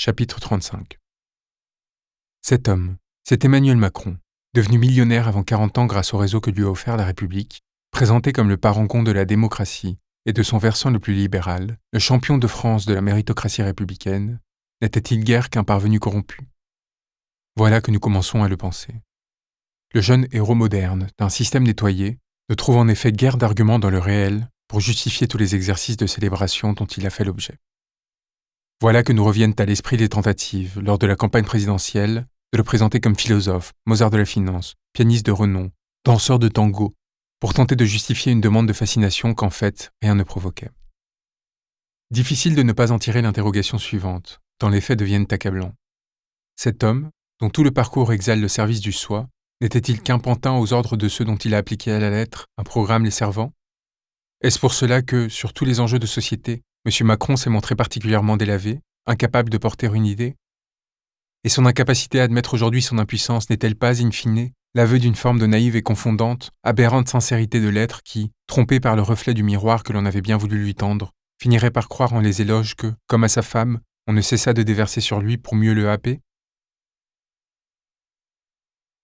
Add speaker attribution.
Speaker 1: Chapitre 35 Cet homme, c'est Emmanuel Macron, devenu millionnaire avant 40 ans grâce au réseau que lui a offert la République, présenté comme le parangon de la démocratie et de son versant le plus libéral, le champion de France de la méritocratie républicaine, n'était-il guère qu'un parvenu corrompu? Voilà que nous commençons à le penser. Le jeune héros moderne d'un système nettoyé ne trouve en effet guère d'arguments dans le réel pour justifier tous les exercices de célébration dont il a fait l'objet. Voilà que nous reviennent à l'esprit les tentatives, lors de la campagne présidentielle, de le présenter comme philosophe, Mozart de la finance, pianiste de renom, danseur de tango, pour tenter de justifier une demande de fascination qu'en fait rien ne provoquait. Difficile de ne pas en tirer l'interrogation suivante, tant les faits deviennent accablants. Cet homme, dont tout le parcours exhale le service du soi, n'était-il qu'un pantin aux ordres de ceux dont il a appliqué à la lettre un programme les servant Est-ce pour cela que, sur tous les enjeux de société, M. Macron s'est montré particulièrement délavé, incapable de porter une idée Et son incapacité à admettre aujourd'hui son impuissance n'est-elle pas, in fine, l'aveu d'une forme de naïve et confondante, aberrante sincérité de l'être qui, trompé par le reflet du miroir que l'on avait bien voulu lui tendre, finirait par croire en les éloges que, comme à sa femme, on ne cessa de déverser sur lui pour mieux le happer?